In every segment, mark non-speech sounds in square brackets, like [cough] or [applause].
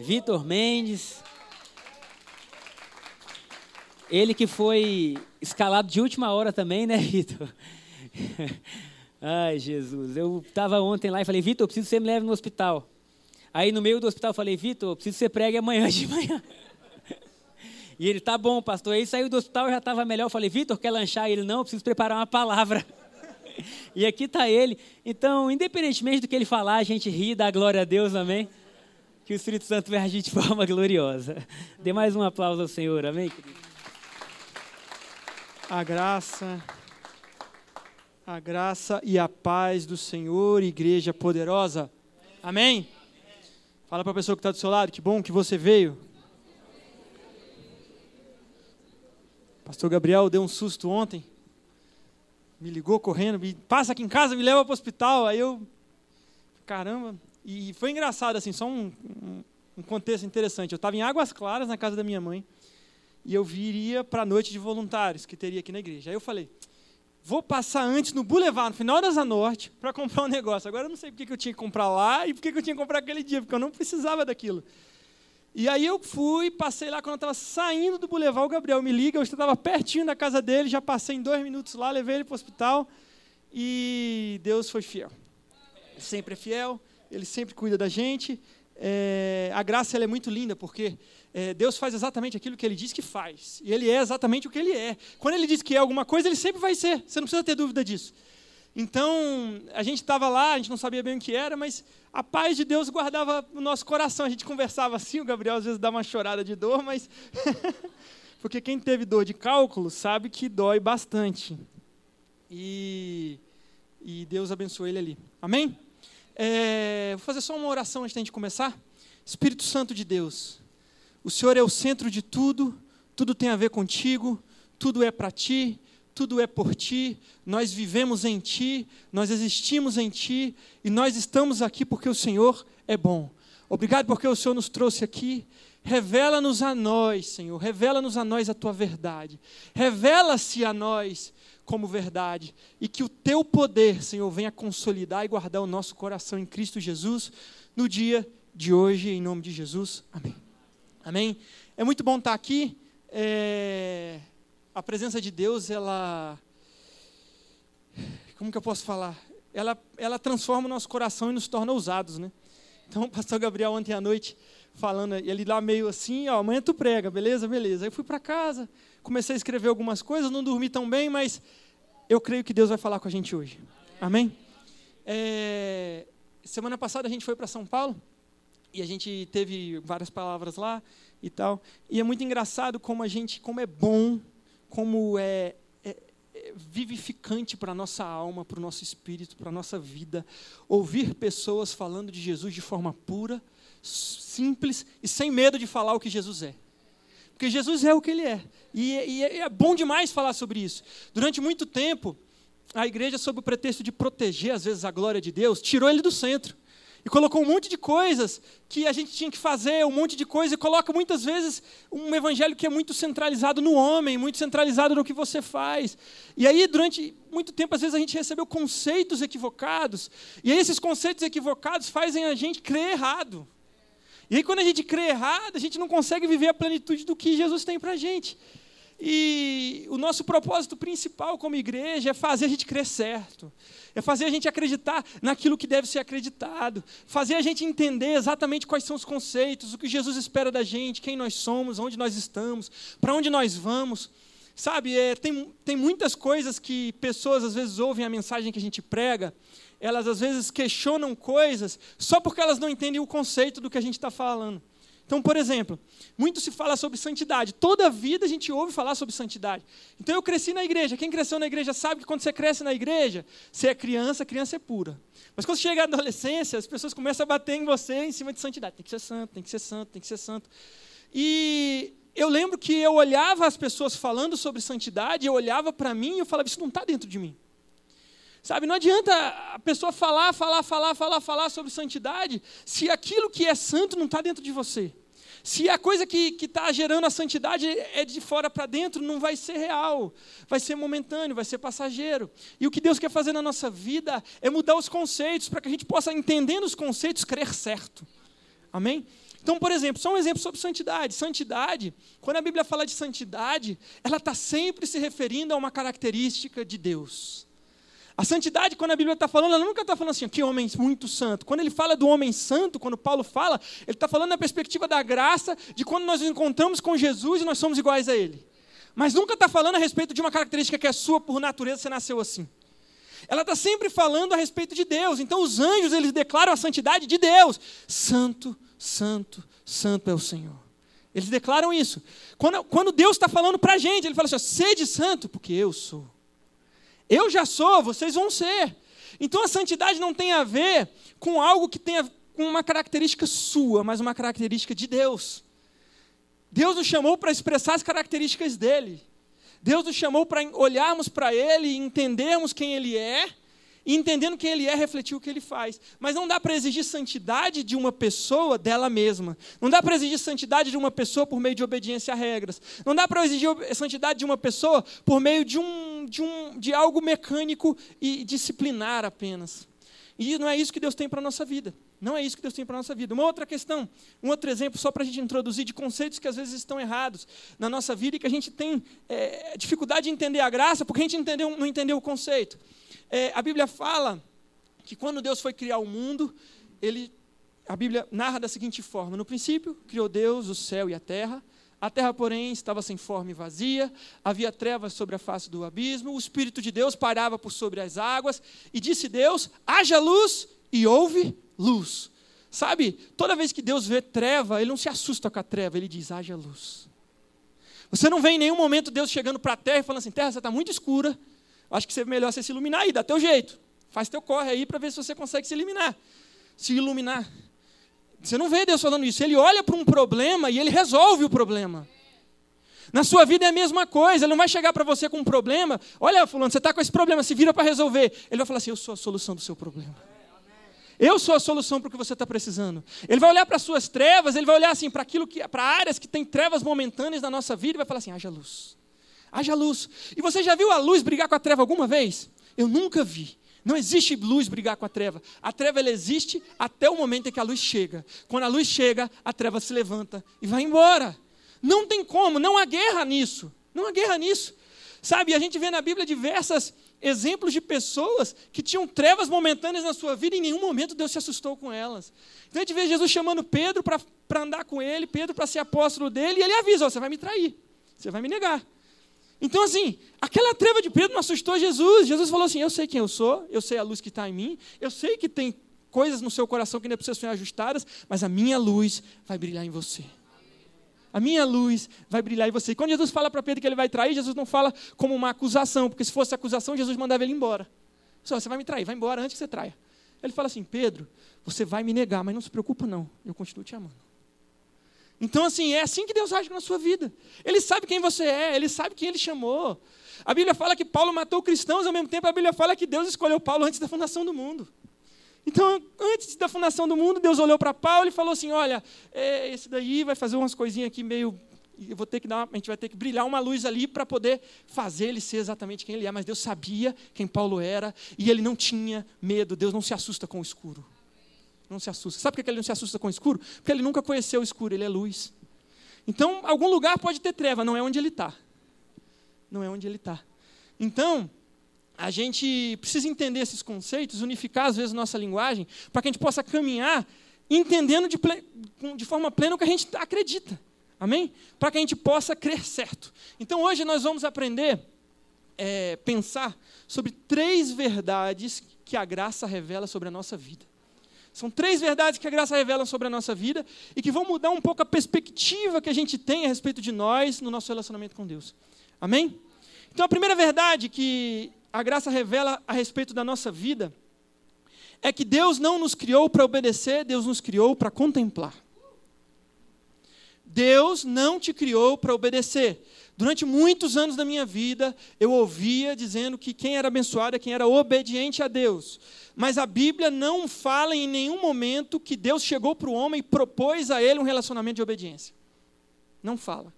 Vitor Mendes. Ele que foi escalado de última hora também, né, [laughs] Vitor? Ai, Jesus. Eu estava ontem lá e falei, Vitor, preciso que você me leve no hospital. Aí no meio do hospital eu falei, Vitor, preciso que você pregue amanhã de manhã. E ele, tá bom, pastor. Aí saiu do hospital e já estava melhor. Eu falei, Vitor, quer lanchar? Ele, não, preciso preparar uma palavra. [laughs] E aqui está ele. Então, independentemente do que ele falar, a gente ri, dá glória a Deus, amém? Que o Espírito Santo venha agir de [laughs] forma gloriosa. Dê mais um aplauso ao Senhor, amém, querido? A graça, a graça e a paz do Senhor, igreja poderosa. Amém? Fala para a pessoa que está do seu lado, que bom que você veio. Pastor Gabriel deu um susto ontem me ligou correndo, me passa aqui em casa, me leva para o hospital. Aí eu, caramba. E foi engraçado, assim, só um, um, contexto interessante. Eu estava em Águas Claras, na casa da minha mãe, e eu viria para a noite de voluntários que teria aqui na igreja. Aí eu falei, vou passar antes no Boulevard, no final da Zanorte, para comprar um negócio. Agora eu não sei porque que eu tinha que comprar lá e porque que eu tinha que comprar aquele dia, porque eu não precisava daquilo. E aí eu fui, passei lá, quando eu estava saindo do Boulevard, o Gabriel me liga, eu estava pertinho da casa dele, já passei em dois minutos lá, levei ele para o hospital, e Deus foi fiel. Sempre é fiel, ele sempre cuida da gente. É, a graça é muito linda, porque é, Deus faz exatamente aquilo que Ele diz que faz. E Ele é exatamente o que Ele é. Quando Ele diz que é alguma coisa, Ele sempre vai ser. Você não precisa ter dúvida disso. Então, a gente estava lá, a gente não sabia bem o que era, mas a paz de Deus guardava o nosso coração. A gente conversava assim, o Gabriel às vezes dá uma chorada de dor, mas. [laughs] Porque quem teve dor de cálculo sabe que dói bastante. E, e Deus abençoe ele ali. Amém? É, vou fazer só uma oração antes gente começar. Espírito Santo de Deus, o Senhor é o centro de tudo, tudo tem a ver contigo, tudo é para ti tudo é por ti, nós vivemos em ti, nós existimos em ti e nós estamos aqui porque o Senhor é bom. Obrigado porque o Senhor nos trouxe aqui. Revela-nos a nós, Senhor, revela-nos a nós a tua verdade. Revela-se a nós como verdade e que o teu poder, Senhor, venha consolidar e guardar o nosso coração em Cristo Jesus no dia de hoje, em nome de Jesus. Amém. Amém. É muito bom estar aqui. É a presença de Deus, ela. Como que eu posso falar? Ela, ela transforma o nosso coração e nos torna ousados, né? Então, [laughs] o pastor Gabriel, ontem à noite, falando, ele lá meio assim, ó, amanhã tu prega, beleza? Beleza. Aí eu fui para casa, comecei a escrever algumas coisas, não dormi tão bem, mas eu creio que Deus vai falar com a gente hoje. Amém? É, semana passada a gente foi para São Paulo e a gente teve várias palavras lá e tal. E é muito engraçado como a gente, como é bom como é, é, é vivificante para a nossa alma, para o nosso espírito, para a nossa vida, ouvir pessoas falando de Jesus de forma pura, simples e sem medo de falar o que Jesus é. Porque Jesus é o que ele é. E, e é bom demais falar sobre isso. Durante muito tempo, a igreja, sob o pretexto de proteger, às vezes, a glória de Deus, tirou ele do centro e colocou um monte de coisas que a gente tinha que fazer, um monte de coisa, e coloca muitas vezes um evangelho que é muito centralizado no homem, muito centralizado no que você faz. E aí, durante muito tempo, às vezes a gente recebeu conceitos equivocados, e aí esses conceitos equivocados fazem a gente crer errado. E aí, quando a gente crê errado, a gente não consegue viver a plenitude do que Jesus tem para a gente. E o nosso propósito principal como igreja é fazer a gente crer certo, é fazer a gente acreditar naquilo que deve ser acreditado, fazer a gente entender exatamente quais são os conceitos, o que Jesus espera da gente, quem nós somos, onde nós estamos, para onde nós vamos. Sabe, é, tem, tem muitas coisas que pessoas às vezes ouvem a mensagem que a gente prega, elas às vezes questionam coisas só porque elas não entendem o conceito do que a gente está falando. Então, por exemplo, muito se fala sobre santidade. Toda a vida a gente ouve falar sobre santidade. Então, eu cresci na igreja. Quem cresceu na igreja sabe que quando você cresce na igreja, você é criança, criança é pura. Mas quando chega a adolescência, as pessoas começam a bater em você em cima de santidade. Tem que ser santo, tem que ser santo, tem que ser santo. E eu lembro que eu olhava as pessoas falando sobre santidade, eu olhava para mim e eu falava, isso não está dentro de mim. Sabe, não adianta a pessoa falar, falar, falar, falar, falar sobre santidade, se aquilo que é santo não está dentro de você. Se a coisa que está gerando a santidade é de fora para dentro, não vai ser real, vai ser momentâneo, vai ser passageiro. E o que Deus quer fazer na nossa vida é mudar os conceitos, para que a gente possa, entendendo os conceitos, crer certo. Amém? Então, por exemplo, só um exemplo sobre santidade. Santidade, quando a Bíblia fala de santidade, ela está sempre se referindo a uma característica de Deus. A santidade, quando a Bíblia está falando, ela nunca está falando assim, que homem muito santo. Quando ele fala do homem santo, quando Paulo fala, ele está falando na perspectiva da graça, de quando nós nos encontramos com Jesus e nós somos iguais a Ele. Mas nunca está falando a respeito de uma característica que é sua por natureza, você nasceu assim. Ela está sempre falando a respeito de Deus. Então os anjos, eles declaram a santidade de Deus. Santo, santo, santo é o Senhor. Eles declaram isso. Quando, quando Deus está falando para a gente, Ele fala assim: sede santo, porque eu sou. Eu já sou, vocês vão ser. Então a santidade não tem a ver com algo que tenha com uma característica sua, mas uma característica de Deus. Deus nos chamou para expressar as características dele. Deus nos chamou para olharmos para ele e entendermos quem ele é e entendendo quem ele é, refletir o que ele faz. Mas não dá para exigir santidade de uma pessoa dela mesma. Não dá para exigir santidade de uma pessoa por meio de obediência a regras. Não dá para exigir santidade de uma pessoa por meio de, um, de, um, de algo mecânico e disciplinar apenas. E não é isso que Deus tem para a nossa vida. Não é isso que Deus tem para a nossa vida. Uma outra questão, um outro exemplo, só para a gente introduzir, de conceitos que às vezes estão errados na nossa vida e que a gente tem é, dificuldade de entender a graça porque a gente entendeu, não entendeu o conceito. É, a Bíblia fala que quando Deus foi criar o mundo, ele, a Bíblia narra da seguinte forma: No princípio, criou Deus o céu e a terra. A terra, porém, estava sem forma e vazia, havia trevas sobre a face do abismo, o Espírito de Deus parava por sobre as águas, e disse Deus: haja luz, e houve luz. Sabe, toda vez que Deus vê treva, ele não se assusta com a treva, ele diz: haja luz. Você não vê em nenhum momento Deus chegando para a terra e falando assim: terra, você está muito escura, acho que é melhor você se iluminar aí, dá teu jeito. Faz teu corre aí para ver se você consegue se iluminar. Se iluminar. Você não vê Deus falando isso. Ele olha para um problema e ele resolve o problema. Na sua vida é a mesma coisa. Ele não vai chegar para você com um problema. Olha, fulano, você está com esse problema, se vira para resolver. Ele vai falar assim: Eu sou a solução do seu problema. Eu sou a solução para o que você está precisando. Ele vai olhar para as suas trevas, ele vai olhar assim para aquilo que, para áreas que tem trevas momentâneas na nossa vida e vai falar assim: haja luz. Haja luz. E você já viu a luz brigar com a treva alguma vez? Eu nunca vi. Não existe luz brigar com a treva. A treva ela existe até o momento em que a luz chega. Quando a luz chega, a treva se levanta e vai embora. Não tem como, não há guerra nisso. Não há guerra nisso. Sabe, a gente vê na Bíblia diversos exemplos de pessoas que tinham trevas momentâneas na sua vida e em nenhum momento Deus se assustou com elas. Então a gente vê Jesus chamando Pedro para andar com ele, Pedro para ser apóstolo dele, e ele avisa: oh, você vai me trair, você vai me negar. Então, assim, aquela treva de Pedro não assustou Jesus. Jesus falou assim: Eu sei quem eu sou, eu sei a luz que está em mim, eu sei que tem coisas no seu coração que ainda precisam ser ajustadas, mas a minha luz vai brilhar em você. A minha luz vai brilhar em você. E quando Jesus fala para Pedro que ele vai trair, Jesus não fala como uma acusação, porque se fosse acusação, Jesus mandava ele embora. Só, você vai me trair, vai embora antes que você traia. Ele fala assim: Pedro, você vai me negar, mas não se preocupa, não, eu continuo te amando. Então, assim, é assim que Deus age na sua vida. Ele sabe quem você é, ele sabe quem ele chamou. A Bíblia fala que Paulo matou cristãos, ao mesmo tempo a Bíblia fala que Deus escolheu Paulo antes da fundação do mundo. Então, antes da fundação do mundo, Deus olhou para Paulo e falou assim: Olha, é, esse daí vai fazer umas coisinhas aqui meio. Eu vou ter que dar, a gente vai ter que brilhar uma luz ali para poder fazer ele ser exatamente quem ele é. Mas Deus sabia quem Paulo era e ele não tinha medo. Deus não se assusta com o escuro não se assusta. Sabe por que ele não se assusta com o escuro? Porque ele nunca conheceu o escuro, ele é luz. Então, algum lugar pode ter treva, não é onde ele está. Não é onde ele está. Então, a gente precisa entender esses conceitos, unificar às vezes nossa linguagem, para que a gente possa caminhar entendendo de, de forma plena o que a gente acredita. Amém? Para que a gente possa crer certo. Então, hoje nós vamos aprender, é, pensar sobre três verdades que a graça revela sobre a nossa vida. São três verdades que a graça revela sobre a nossa vida e que vão mudar um pouco a perspectiva que a gente tem a respeito de nós no nosso relacionamento com Deus. Amém? Então, a primeira verdade que a graça revela a respeito da nossa vida é que Deus não nos criou para obedecer, Deus nos criou para contemplar. Deus não te criou para obedecer. Durante muitos anos da minha vida, eu ouvia dizendo que quem era abençoado é quem era obediente a Deus. Mas a Bíblia não fala em nenhum momento que Deus chegou para o homem e propôs a ele um relacionamento de obediência. Não fala.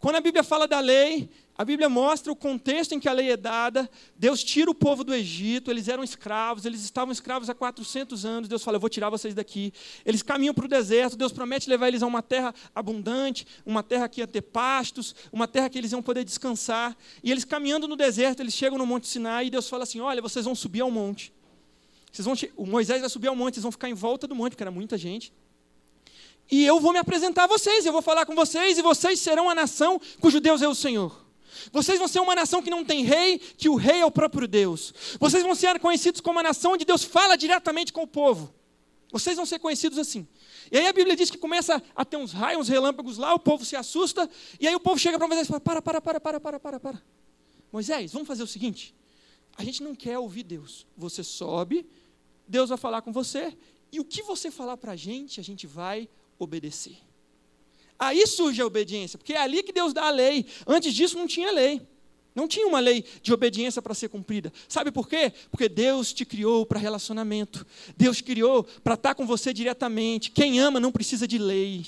Quando a Bíblia fala da lei, a Bíblia mostra o contexto em que a lei é dada. Deus tira o povo do Egito, eles eram escravos, eles estavam escravos há 400 anos. Deus fala: Eu vou tirar vocês daqui. Eles caminham para o deserto, Deus promete levar eles a uma terra abundante, uma terra que ia ter pastos, uma terra que eles iam poder descansar. E eles caminhando no deserto, eles chegam no Monte Sinai e Deus fala assim: Olha, vocês vão subir ao monte. Vocês vão, o Moisés vai subir ao monte, vocês vão ficar em volta do monte, porque era muita gente. E eu vou me apresentar a vocês, eu vou falar com vocês, e vocês serão a nação cujo Deus é o Senhor. Vocês vão ser uma nação que não tem rei, que o rei é o próprio Deus. Vocês vão ser conhecidos como uma nação onde Deus fala diretamente com o povo. Vocês vão ser conhecidos assim. E aí a Bíblia diz que começa a ter uns raios, uns relâmpagos lá, o povo se assusta, e aí o povo chega para Moisés e fala: para, para, para, para, para, para, para. Moisés, vamos fazer o seguinte: a gente não quer ouvir Deus. Você sobe, Deus vai falar com você, e o que você falar para a gente, a gente vai obedecer. Aí surge a obediência, porque é ali que Deus dá a lei. Antes disso não tinha lei. Não tinha uma lei de obediência para ser cumprida. Sabe por quê? Porque Deus te criou para relacionamento. Deus criou para estar com você diretamente. Quem ama não precisa de lei.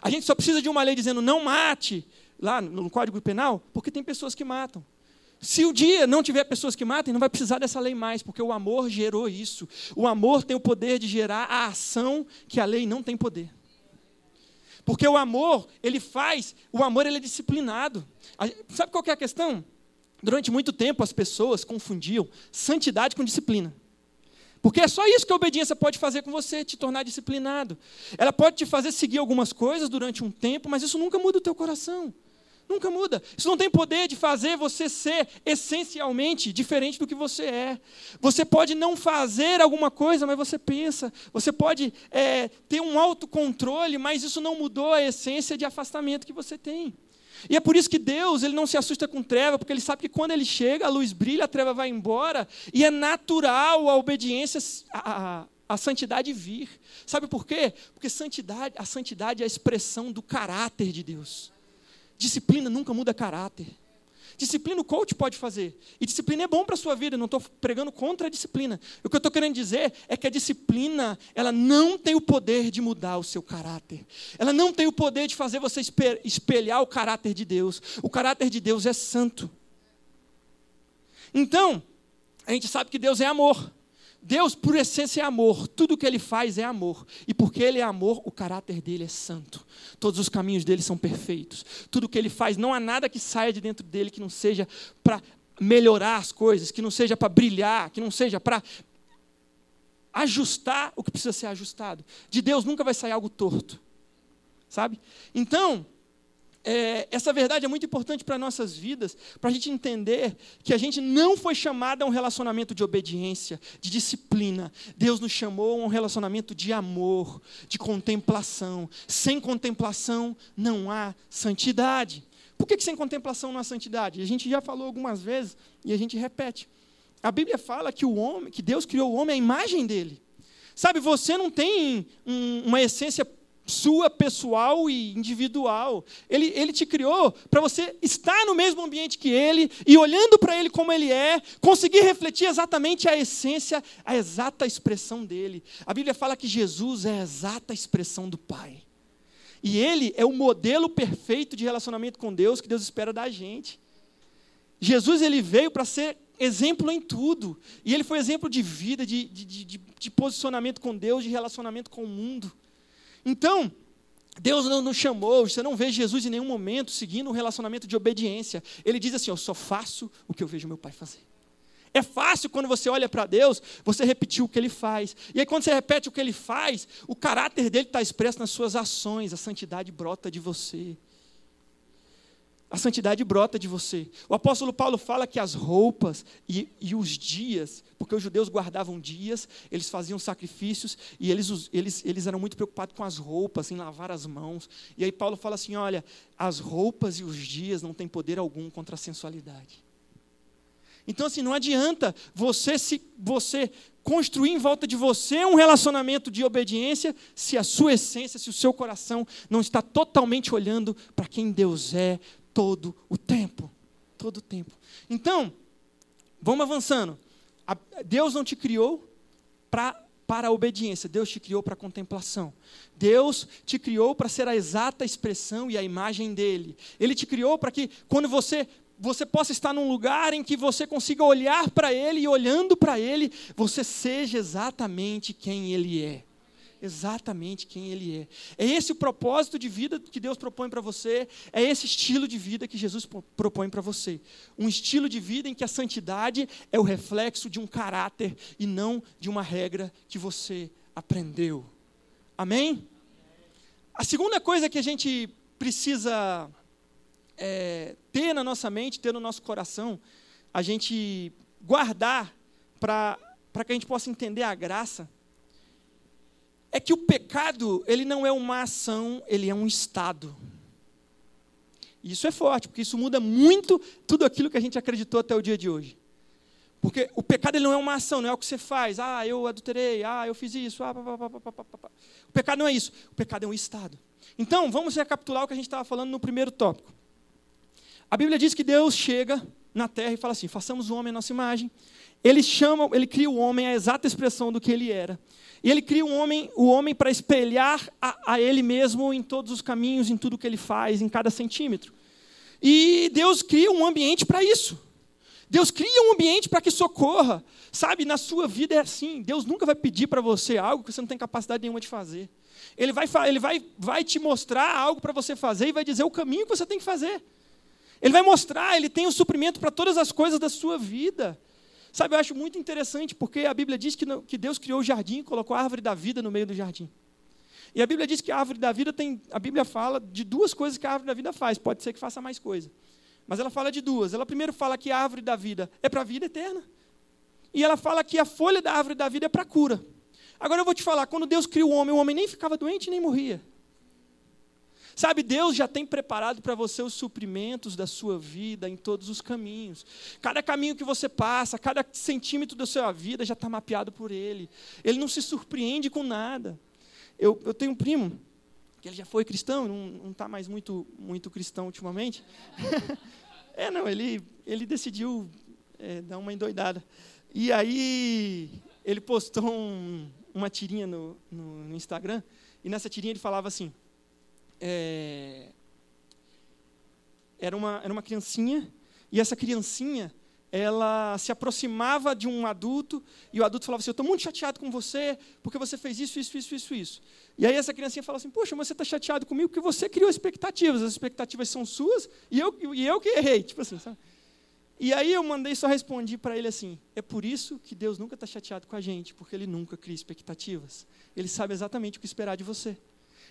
A gente só precisa de uma lei dizendo não mate, lá no Código Penal, porque tem pessoas que matam. Se o dia não tiver pessoas que matem, não vai precisar dessa lei mais, porque o amor gerou isso. O amor tem o poder de gerar a ação que a lei não tem poder. Porque o amor, ele faz, o amor ele é disciplinado. Sabe qual é a questão? Durante muito tempo as pessoas confundiam santidade com disciplina. Porque é só isso que a obediência pode fazer com você, te tornar disciplinado. Ela pode te fazer seguir algumas coisas durante um tempo, mas isso nunca muda o teu coração. Nunca muda. Isso não tem poder de fazer você ser essencialmente diferente do que você é. Você pode não fazer alguma coisa, mas você pensa. Você pode é, ter um autocontrole, mas isso não mudou a essência de afastamento que você tem. E é por isso que Deus ele não se assusta com treva, porque ele sabe que quando ele chega, a luz brilha, a treva vai embora, e é natural a obediência, a, a, a santidade vir. Sabe por quê? Porque santidade, a santidade é a expressão do caráter de Deus. Disciplina nunca muda caráter. Disciplina o coach pode fazer. E disciplina é bom para a sua vida, não estou pregando contra a disciplina. O que eu estou querendo dizer é que a disciplina, ela não tem o poder de mudar o seu caráter. Ela não tem o poder de fazer você espelhar o caráter de Deus. O caráter de Deus é santo. Então, a gente sabe que Deus é amor. Deus, por essência, é amor. Tudo que ele faz é amor. E porque ele é amor, o caráter dele é santo. Todos os caminhos dele são perfeitos. Tudo que ele faz, não há nada que saia de dentro dele que não seja para melhorar as coisas, que não seja para brilhar, que não seja para ajustar o que precisa ser ajustado. De Deus nunca vai sair algo torto. Sabe? Então, é, essa verdade é muito importante para nossas vidas, para a gente entender que a gente não foi chamado a um relacionamento de obediência, de disciplina. Deus nos chamou a um relacionamento de amor, de contemplação. Sem contemplação não há santidade. Por que, que sem contemplação não há santidade? A gente já falou algumas vezes e a gente repete. A Bíblia fala que o homem, que Deus criou o homem à imagem dele. Sabe, você não tem um, uma essência sua pessoal e individual. Ele, ele te criou para você estar no mesmo ambiente que ele e olhando para ele como ele é, conseguir refletir exatamente a essência, a exata expressão dele. A Bíblia fala que Jesus é a exata expressão do Pai. E ele é o modelo perfeito de relacionamento com Deus que Deus espera da gente. Jesus ele veio para ser exemplo em tudo. E ele foi exemplo de vida, de, de, de, de posicionamento com Deus, de relacionamento com o mundo. Então, Deus não nos chamou, você não vê Jesus em nenhum momento seguindo um relacionamento de obediência. Ele diz assim: Eu só faço o que eu vejo meu pai fazer. É fácil quando você olha para Deus, você repetir o que ele faz. E aí, quando você repete o que ele faz, o caráter dele está expresso nas suas ações, a santidade brota de você. A santidade brota de você. O apóstolo Paulo fala que as roupas e, e, os dias, porque os judeus guardavam dias, eles faziam sacrifícios e eles, eles, eles eram muito preocupados com as roupas, em lavar as mãos. E aí Paulo fala assim: olha, as roupas e os dias não têm poder algum contra a sensualidade. Então, assim, não adianta você se você construir em volta de você um relacionamento de obediência se a sua essência, se o seu coração não está totalmente olhando para quem Deus é, todo o tempo. Todo o tempo. Então, vamos avançando. Deus não te criou para para a obediência, Deus te criou para a contemplação. Deus te criou para ser a exata expressão e a imagem dele. Ele te criou para que quando você você possa estar num lugar em que você consiga olhar para ele e olhando para ele, você seja exatamente quem ele é exatamente quem Ele é. É esse o propósito de vida que Deus propõe para você, é esse estilo de vida que Jesus propõe para você. Um estilo de vida em que a santidade é o reflexo de um caráter e não de uma regra que você aprendeu. Amém? A segunda coisa que a gente precisa é, ter na nossa mente, ter no nosso coração, a gente guardar para que a gente possa entender a graça é que o pecado, ele não é uma ação, ele é um estado. Isso é forte, porque isso muda muito tudo aquilo que a gente acreditou até o dia de hoje. Porque o pecado ele não é uma ação, não é o que você faz. Ah, eu adulterei, ah, eu fiz isso. Ah, pá, pá, pá, o pecado não é isso. O pecado é um estado. Então, vamos recapitular o que a gente estava falando no primeiro tópico. A Bíblia diz que Deus chega na terra e fala assim: façamos o homem a nossa imagem. Ele chama, ele cria o homem a exata expressão do que ele era. E ele cria um homem, o homem para espelhar a, a, ele mesmo em todos os caminhos, em tudo que ele faz, em cada centímetro. E Deus cria um ambiente para isso. Deus cria um ambiente para que socorra. Sabe, na sua vida é assim. Deus nunca vai pedir para você algo que você não tem capacidade nenhuma de fazer. Ele vai, ele vai, vai te mostrar algo para você fazer e vai dizer o caminho que você tem que fazer. Ele vai mostrar, ele tem o suprimento para todas as coisas da sua vida. Sabe, eu acho muito interessante porque a Bíblia diz que, não, que Deus criou o jardim e colocou a árvore da vida no meio do jardim. E a Bíblia diz que a árvore da vida tem. A Bíblia fala de duas coisas que a árvore da vida faz. Pode ser que faça mais coisa. Mas ela fala de duas. Ela primeiro fala que a árvore da vida é para a vida eterna. E ela fala que a folha da árvore da vida é para cura. Agora eu vou te falar: quando Deus criou o homem, o homem nem ficava doente nem morria. Sabe, Deus já tem preparado para você os suprimentos da sua vida em todos os caminhos. Cada caminho que você passa, cada centímetro da sua vida já está mapeado por Ele. Ele não se surpreende com nada. Eu, eu tenho um primo, que ele já foi cristão, não está mais muito, muito cristão ultimamente. [laughs] é, não, ele, ele decidiu é, dar uma endoidada. E aí, ele postou um, uma tirinha no, no, no Instagram, e nessa tirinha ele falava assim: é, era, uma, era uma criancinha, e essa criancinha, ela se aproximava de um adulto, e o adulto falava assim, eu estou muito chateado com você, porque você fez isso, isso, isso, isso, isso. E aí essa criancinha fala assim, poxa, você está chateado comigo porque você criou expectativas, as expectativas são suas, e eu, e eu que errei, tipo assim, sabe? E aí eu mandei, só respondi para ele assim, é por isso que Deus nunca está chateado com a gente, porque Ele nunca cria expectativas. Ele sabe exatamente o que esperar de você.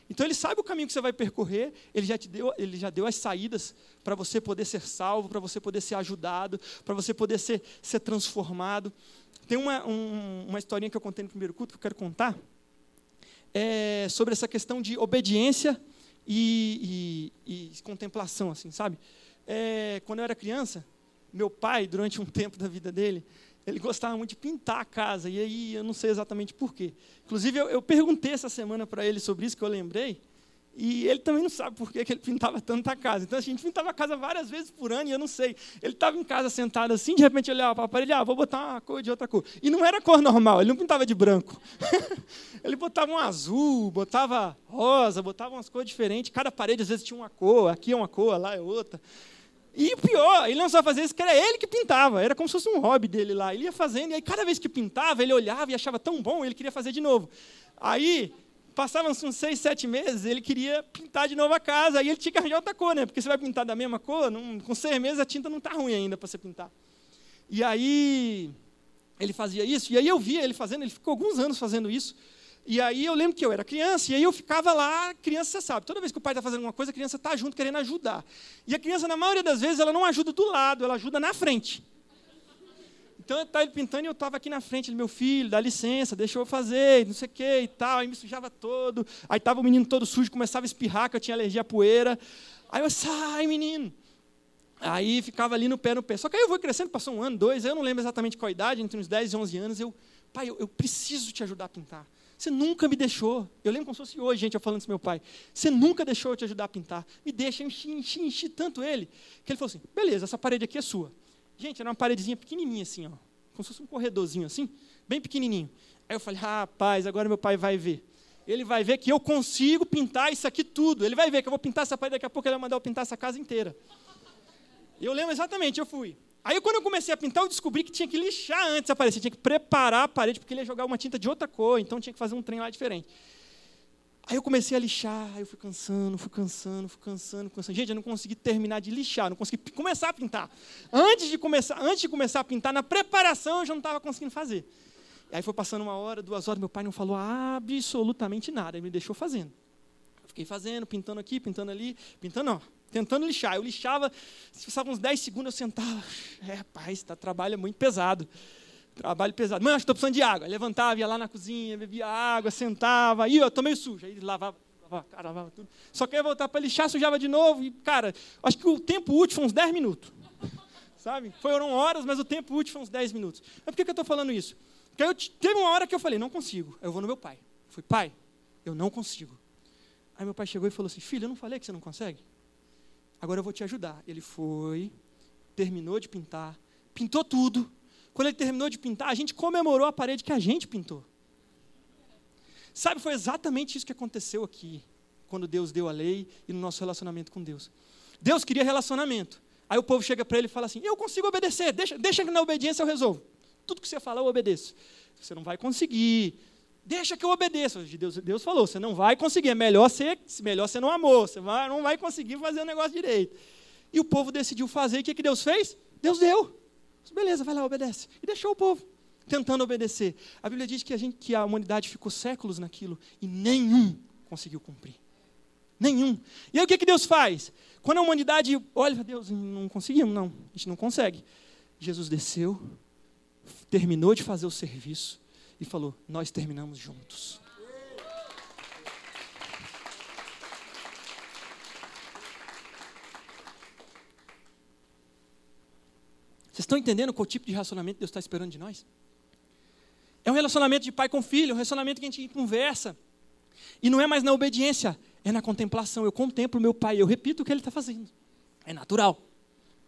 Então ele sabe o caminho que você vai percorrer, ele já te deu, ele já deu as saídas para você poder ser salvo, para você poder ser ajudado, para você poder ser, ser transformado. Tem uma, um, uma historinha que eu contei no primeiro culto que eu quero contar, é sobre essa questão de obediência e, e, e contemplação, assim, sabe? É, quando eu era criança, meu pai, durante um tempo da vida dele, ele gostava muito de pintar a casa, e aí eu não sei exatamente por quê. Inclusive, eu, eu perguntei essa semana para ele sobre isso, que eu lembrei, e ele também não sabe por que, ele pintava tanto a casa. Então a gente pintava a casa várias vezes por ano e eu não sei. Ele estava em casa sentado assim, de repente olhava para a parede, ah, vou botar uma cor de outra cor. E não era cor normal, ele não pintava de branco. [laughs] ele botava um azul, botava rosa, botava umas cores diferentes. Cada parede às vezes tinha uma cor, aqui é uma cor, lá é outra. E pior, ele não só fazia isso, que era ele que pintava. Era como se fosse um hobby dele lá. Ele ia fazendo, e aí cada vez que pintava, ele olhava e achava tão bom, ele queria fazer de novo. Aí, passavam uns seis, sete meses, ele queria pintar de novo a casa. Aí ele tinha que arranjar outra cor, né? Porque você vai pintar da mesma cor, não, com seis meses a tinta não está ruim ainda para você pintar. E aí, ele fazia isso, e aí eu via ele fazendo, ele ficou alguns anos fazendo isso. E aí eu lembro que eu era criança, e aí eu ficava lá, criança você sabe, toda vez que o pai está fazendo alguma coisa, a criança está junto querendo ajudar. E a criança, na maioria das vezes, ela não ajuda do lado, ela ajuda na frente. Então está ele pintando e eu estava aqui na frente, ele, meu filho, dá licença, deixa eu fazer, não sei o que e tal. Aí me sujava todo. Aí estava o menino todo sujo, começava a espirrar, que eu tinha alergia à poeira. Aí eu, sai, menino. Aí ficava ali no pé, no pé. Só que aí eu vou crescendo, passou um ano, dois, eu não lembro exatamente qual idade, entre uns 10 e 11 anos, eu, pai, eu, eu preciso te ajudar a pintar. Você nunca me deixou. Eu lembro como se fosse hoje, gente, eu falando isso meu pai. Você nunca deixou eu te ajudar a pintar. Me deixa, enchi, enchi, enchi tanto ele, que ele falou assim: beleza, essa parede aqui é sua. Gente, era uma paredezinha pequenininha assim, ó, como se fosse um corredorzinho assim, bem pequenininho. Aí eu falei, rapaz, agora meu pai vai ver. Ele vai ver que eu consigo pintar isso aqui tudo. Ele vai ver que eu vou pintar essa parede, daqui a pouco ele vai mandar eu pintar essa casa inteira. Eu lembro exatamente, eu fui. Aí quando eu comecei a pintar, eu descobri que tinha que lixar antes a parede. tinha que preparar a parede, porque ele ia jogar uma tinta de outra cor, então tinha que fazer um trem lá diferente. Aí eu comecei a lixar, aí eu fui cansando, fui cansando, fui cansando, cansando. Gente, eu não consegui terminar de lixar, não consegui começar a pintar. Antes de começar, antes de começar a pintar, na preparação eu já não estava conseguindo fazer. Aí foi passando uma hora, duas horas, meu pai não falou absolutamente nada, ele me deixou fazendo. Eu fiquei fazendo, pintando aqui, pintando ali, pintando, ó, tentando lixar. Eu lixava, se passava uns 10 segundos, eu sentava. É, rapaz, tá, trabalho é muito pesado. Trabalho pesado. Mãe, estou precisando de água. Eu levantava, ia lá na cozinha, bebia água, sentava. Aí, eu tô meio sujo. Aí lavava, lavava, cara, lavava tudo. Só que eu ia voltar para lixar, sujava de novo. E, cara, acho que o tempo útil foi uns 10 minutos. Sabe? Foram horas, mas o tempo útil foi uns 10 minutos. Mas por que, que eu estou falando isso? Porque eu, teve uma hora que eu falei, não consigo. Eu vou no meu pai. Eu falei, pai, eu não consigo. Aí meu pai chegou e falou assim, filho, eu não falei que você não consegue? Agora eu vou te ajudar. Ele foi, terminou de pintar, pintou tudo. Quando ele terminou de pintar, a gente comemorou a parede que a gente pintou. Sabe, foi exatamente isso que aconteceu aqui, quando Deus deu a lei e no nosso relacionamento com Deus. Deus queria relacionamento. Aí o povo chega para ele e fala assim: Eu consigo obedecer, deixa, deixa que na obediência eu resolvo. Tudo que você fala, eu obedeço. Você não vai conseguir. Deixa que eu obedeça. Deus, Deus falou: Você não vai conseguir. É melhor você, melhor você não amou. Você vai, não vai conseguir fazer o negócio direito. E o povo decidiu fazer. E o que, que Deus fez? Deus deu. Beleza, vai lá, obedece. E deixou o povo tentando obedecer. A Bíblia diz que a, gente, que a humanidade ficou séculos naquilo e nenhum conseguiu cumprir. Nenhum. E aí o que, que Deus faz? Quando a humanidade olha, Deus, não conseguimos, não, a gente não consegue. Jesus desceu, terminou de fazer o serviço e falou: Nós terminamos juntos. Vocês estão entendendo qual tipo de relacionamento Deus está esperando de nós? É um relacionamento de pai com filho, um relacionamento que a gente conversa. E não é mais na obediência, é na contemplação. Eu contemplo meu pai, eu repito o que ele está fazendo. É natural.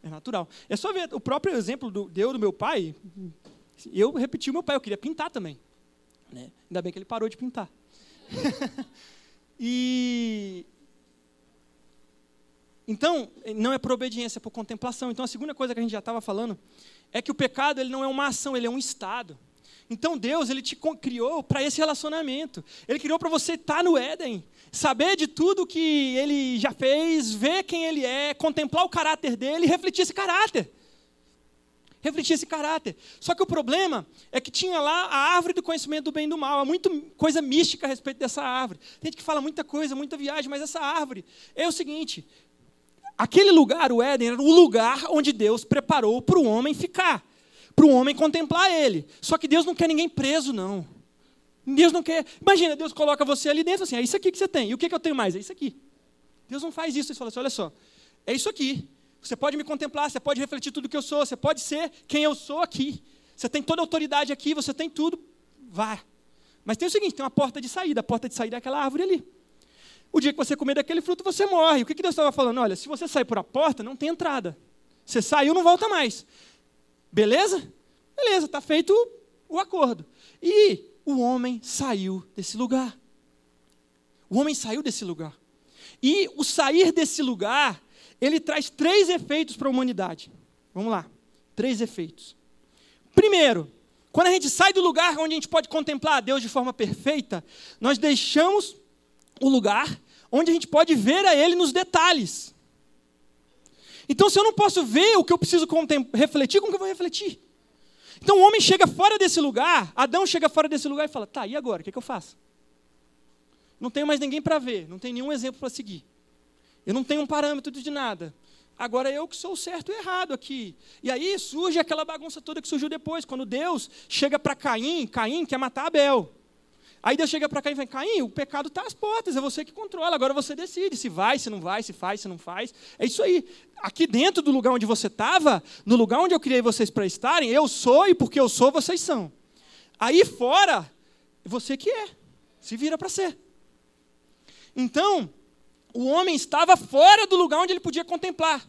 É natural. É só ver o próprio exemplo do Deus do meu pai. Eu repeti o meu pai, eu queria pintar também. Né? Ainda bem que ele parou de pintar. [laughs] e então, não é por obediência, é por contemplação. Então, a segunda coisa que a gente já estava falando é que o pecado ele não é uma ação, ele é um estado. Então, Deus ele te criou para esse relacionamento. Ele criou para você estar tá no Éden, saber de tudo que Ele já fez, ver quem Ele é, contemplar o caráter dele e refletir esse caráter. Refletir esse caráter. Só que o problema é que tinha lá a árvore do conhecimento do bem e do mal. Há muita coisa mística a respeito dessa árvore. Tem gente que fala muita coisa, muita viagem, mas essa árvore é o seguinte: Aquele lugar, o Éden, era o lugar onde Deus preparou para o homem ficar, para o homem contemplar ele. Só que Deus não quer ninguém preso, não. Deus não quer. Imagina, Deus coloca você ali dentro assim, é isso aqui que você tem. E o que, que eu tenho mais? É isso aqui. Deus não faz isso. Ele fala assim: olha só, é isso aqui. Você pode me contemplar, você pode refletir tudo que eu sou, você pode ser quem eu sou aqui. Você tem toda a autoridade aqui, você tem tudo. Vá. Mas tem o seguinte: tem uma porta de saída. A porta de saída é aquela árvore ali. O dia que você comer daquele fruto, você morre. O que Deus estava falando? Olha, se você sair por a porta, não tem entrada. Você saiu, não volta mais. Beleza? Beleza, está feito o acordo. E o homem saiu desse lugar. O homem saiu desse lugar. E o sair desse lugar, ele traz três efeitos para a humanidade. Vamos lá. Três efeitos. Primeiro, quando a gente sai do lugar onde a gente pode contemplar a Deus de forma perfeita, nós deixamos o lugar onde a gente pode ver a Ele nos detalhes. Então, se eu não posso ver o que eu preciso refletir, como que eu vou refletir? Então, o homem chega fora desse lugar, Adão chega fora desse lugar e fala: tá, e agora? O que, é que eu faço? Não tenho mais ninguém para ver, não tenho nenhum exemplo para seguir. Eu não tenho um parâmetro de nada. Agora eu que sou certo e errado aqui. E aí surge aquela bagunça toda que surgiu depois, quando Deus chega para Caim, Caim quer matar Abel. Aí Deus chega para Caim e fala: Caim, o pecado está às portas, é você que controla, agora você decide se vai, se não vai, se faz, se não faz. É isso aí. Aqui dentro do lugar onde você estava, no lugar onde eu criei vocês para estarem, eu sou e porque eu sou, vocês são. Aí fora, você que é. Se vira para ser. Então, o homem estava fora do lugar onde ele podia contemplar.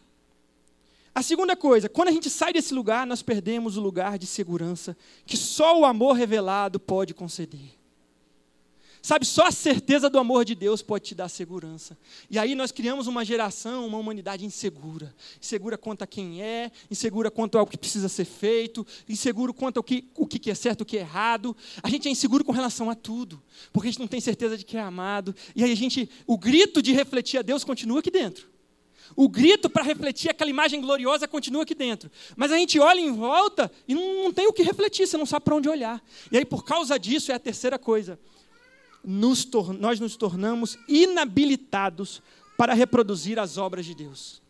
A segunda coisa, quando a gente sai desse lugar, nós perdemos o lugar de segurança que só o amor revelado pode conceder. Sabe, só a certeza do amor de Deus pode te dar segurança. E aí nós criamos uma geração, uma humanidade insegura. Insegura quanto a quem é, insegura quanto ao que precisa ser feito, inseguro quanto ao que, o que é certo, o que é errado. A gente é inseguro com relação a tudo, porque a gente não tem certeza de que é amado. E aí a gente, o grito de refletir a Deus continua aqui dentro. O grito para refletir aquela imagem gloriosa continua aqui dentro. Mas a gente olha em volta e não, não tem o que refletir, você não sabe para onde olhar. E aí, por causa disso, é a terceira coisa nos nós nos tornamos inabilitados para reproduzir as obras de Deus.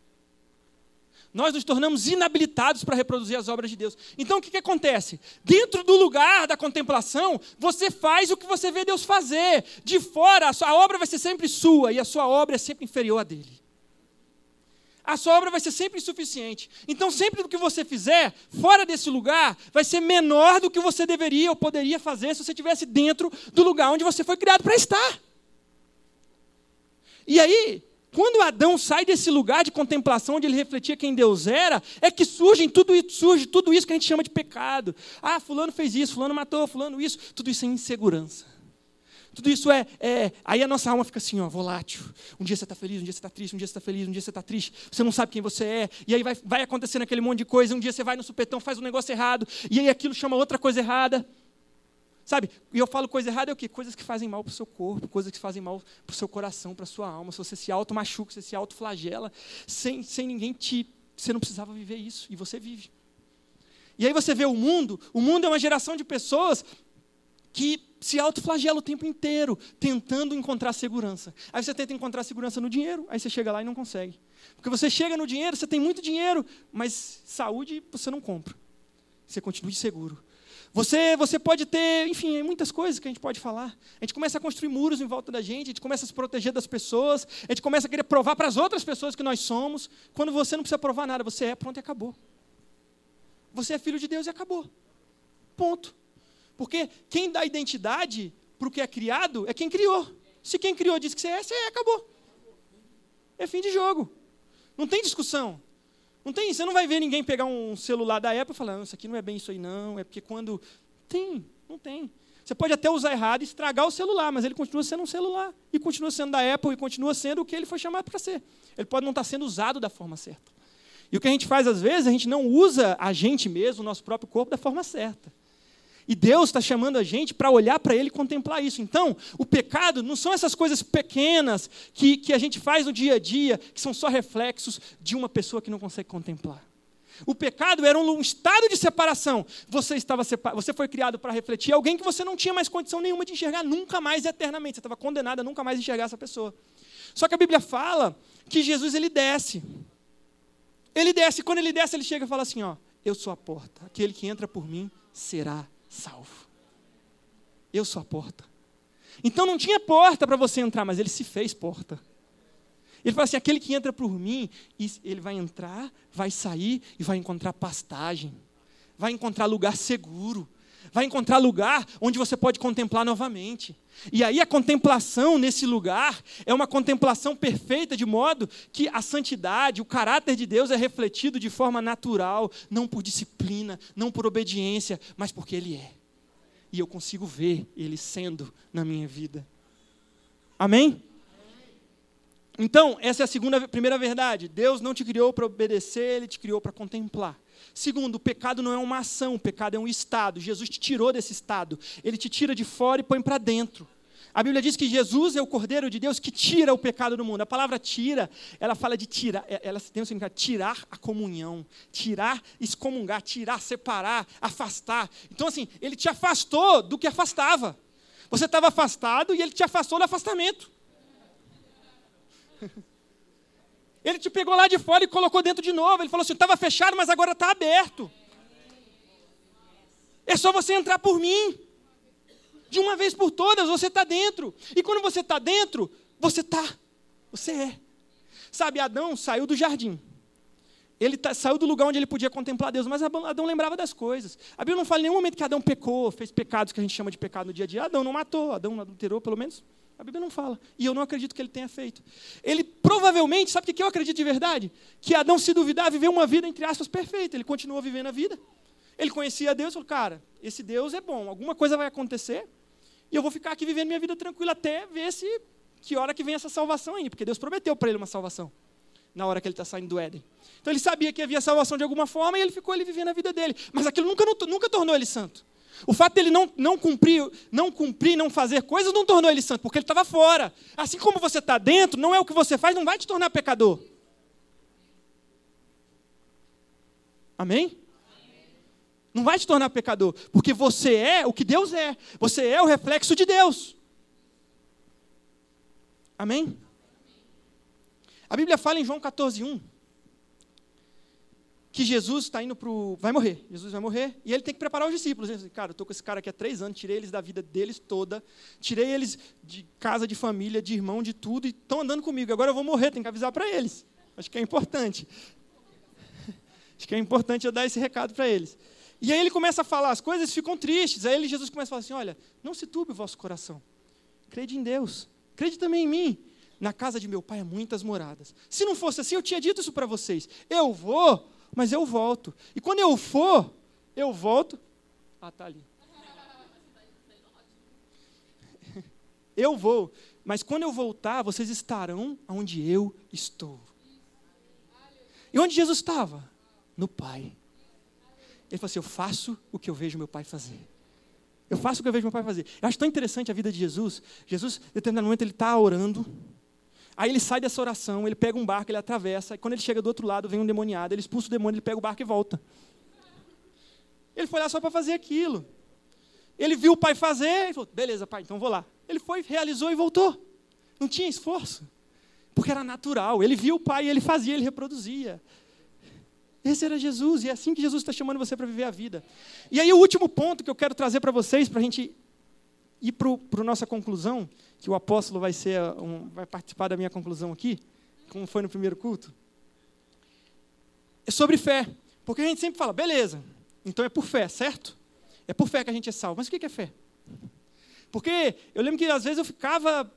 Nós nos tornamos inabilitados para reproduzir as obras de Deus. Então o que, que acontece? Dentro do lugar da contemplação, você faz o que você vê Deus fazer. De fora, a sua obra vai ser sempre sua e a sua obra é sempre inferior à dele a sua obra vai ser sempre insuficiente. Então, sempre do que você fizer, fora desse lugar, vai ser menor do que você deveria ou poderia fazer se você estivesse dentro do lugar onde você foi criado para estar. E aí, quando Adão sai desse lugar de contemplação, onde ele refletia quem Deus era, é que surge tudo, surge tudo isso que a gente chama de pecado. Ah, fulano fez isso, fulano matou, fulano isso. Tudo isso é insegurança. Tudo isso é, é, Aí a nossa alma fica assim, ó, volátil. Um dia você está feliz, um dia você está triste, um dia você está feliz, um dia você está triste. Você não sabe quem você é. E aí vai, vai acontecendo aquele monte de coisa. Um dia você vai no supetão, faz um negócio errado. E aí aquilo chama outra coisa errada. Sabe? E eu falo coisa errada é o quê? Coisas que fazem mal para o seu corpo, coisas que fazem mal para o seu coração, para a sua alma. Se você se auto-machuca, você se auto-flagela, sem, sem ninguém te. Você não precisava viver isso, e você vive. E aí você vê o mundo, o mundo é uma geração de pessoas que se autoflagela o tempo inteiro, tentando encontrar segurança. Aí você tenta encontrar segurança no dinheiro, aí você chega lá e não consegue. Porque você chega no dinheiro, você tem muito dinheiro, mas saúde você não compra. Você continua inseguro. Você, você pode ter, enfim, muitas coisas que a gente pode falar. A gente começa a construir muros em volta da gente, a gente começa a se proteger das pessoas, a gente começa a querer provar para as outras pessoas que nós somos, quando você não precisa provar nada, você é, pronto e acabou. Você é filho de Deus e acabou. Ponto. Porque quem dá identidade para o que é criado é quem criou. Se quem criou diz que você é, você é, acabou. É fim de jogo. Não tem discussão. Não tem, você não vai ver ninguém pegar um celular da Apple e falar, isso aqui não é bem isso aí, não. É porque quando. Tem, não tem. Você pode até usar errado e estragar o celular, mas ele continua sendo um celular. E continua sendo da Apple e continua sendo o que ele foi chamado para ser. Ele pode não estar sendo usado da forma certa. E o que a gente faz às vezes, a gente não usa a gente mesmo, o nosso próprio corpo, da forma certa. E Deus está chamando a gente para olhar para Ele e contemplar isso. Então, o pecado não são essas coisas pequenas que, que a gente faz no dia a dia, que são só reflexos de uma pessoa que não consegue contemplar. O pecado era um estado de separação. Você estava separ... você foi criado para refletir alguém que você não tinha mais condição nenhuma de enxergar nunca mais eternamente. Você estava condenado a nunca mais enxergar essa pessoa. Só que a Bíblia fala que Jesus ele desce. Ele desce, quando ele desce, ele chega e fala assim, ó: "Eu sou a porta. Aquele que entra por mim será salvo. Eu sou a porta. Então não tinha porta para você entrar, mas ele se fez porta. Ele fala assim: aquele que entra por mim, ele vai entrar, vai sair e vai encontrar pastagem, vai encontrar lugar seguro, vai encontrar lugar onde você pode contemplar novamente. E aí a contemplação nesse lugar é uma contemplação perfeita, de modo que a santidade, o caráter de Deus é refletido de forma natural, não por disciplina, não por obediência, mas porque Ele é. E eu consigo ver Ele sendo na minha vida. Amém? Então, essa é a segunda, primeira verdade. Deus não te criou para obedecer, Ele te criou para contemplar. Segundo, o pecado não é uma ação, o pecado é um estado. Jesus te tirou desse estado. Ele te tira de fora e põe para dentro. A Bíblia diz que Jesus é o Cordeiro de Deus que tira o pecado do mundo. A palavra tira, ela fala de tirar, é, ela tem o significado tirar a comunhão, tirar, excomungar, tirar, separar, afastar. Então, assim, ele te afastou do que afastava. Você estava afastado e ele te afastou do afastamento. [laughs] Ele te pegou lá de fora e colocou dentro de novo. Ele falou assim: estava fechado, mas agora está aberto. É só você entrar por mim. De uma vez por todas, você está dentro. E quando você está dentro, você está. Você é. Sabe, Adão saiu do jardim. Ele tá, saiu do lugar onde ele podia contemplar Deus, mas Adão lembrava das coisas. A Bíblia não fala em nenhum momento que Adão pecou, fez pecados que a gente chama de pecado no dia a dia. Adão não matou, Adão não adulterou, pelo menos A Bíblia não fala. E eu não acredito que ele tenha feito. Ele provavelmente, sabe o que eu acredito de verdade? Que Adão, se duvidar, viveu uma vida, entre aspas, perfeita. Ele continuou vivendo a vida. Ele conhecia Deus e falou: Cara, esse Deus é bom, alguma coisa vai acontecer e eu vou ficar aqui vivendo minha vida tranquila até ver se que hora que vem essa salvação aí, porque Deus prometeu para ele uma salvação na hora que ele está saindo do Éden. Então ele sabia que havia salvação de alguma forma e ele ficou ali vivendo a vida dele. Mas aquilo nunca, nunca tornou ele santo. O fato dele não, não cumprir, não cumprir, não fazer coisas não tornou ele santo, porque ele estava fora. Assim como você está dentro, não é o que você faz, não vai te tornar pecador. Amém? Não vai te tornar pecador, porque você é o que Deus é. Você é o reflexo de Deus. Amém? A Bíblia fala em João 14, 1 que Jesus está indo para o. vai morrer. Jesus vai morrer e ele tem que preparar os discípulos. Ele diz, cara, eu estou com esse cara aqui há três anos, tirei eles da vida deles toda, tirei eles de casa, de família, de irmão, de tudo, e estão andando comigo. Agora eu vou morrer, tem que avisar para eles. Acho que é importante. [laughs] Acho que é importante eu dar esse recado para eles. E aí ele começa a falar as coisas, ficam tristes. Aí ele, Jesus começa a falar assim: olha, não se turbe o vosso coração. Crede em Deus. Crede também em mim. Na casa de meu pai há muitas moradas. Se não fosse assim, eu tinha dito isso para vocês. Eu vou mas eu volto. E quando eu for, eu volto. Ah, tá ali. [laughs] Eu vou, mas quando eu voltar, vocês estarão onde eu estou. E onde Jesus estava? No Pai. Ele falou assim: Eu faço o que eu vejo meu Pai fazer. Eu faço o que eu vejo meu Pai fazer. Eu acho tão interessante a vida de Jesus. Jesus, em determinado momento, ele está orando. Aí ele sai dessa oração, ele pega um barco, ele atravessa, e quando ele chega do outro lado, vem um demoniado, ele expulsa o demônio, ele pega o barco e volta. Ele foi lá só para fazer aquilo. Ele viu o pai fazer, e falou: beleza, pai, então vou lá. Ele foi, realizou e voltou. Não tinha esforço, porque era natural. Ele viu o pai, ele fazia, ele reproduzia. Esse era Jesus, e é assim que Jesus está chamando você para viver a vida. E aí, o último ponto que eu quero trazer para vocês, para a gente ir para a nossa conclusão, que o apóstolo vai, ser um, vai participar da minha conclusão aqui, como foi no primeiro culto, é sobre fé. Porque a gente sempre fala, beleza, então é por fé, certo? É por fé que a gente é salvo. Mas o que é fé? Porque eu lembro que às vezes eu ficava,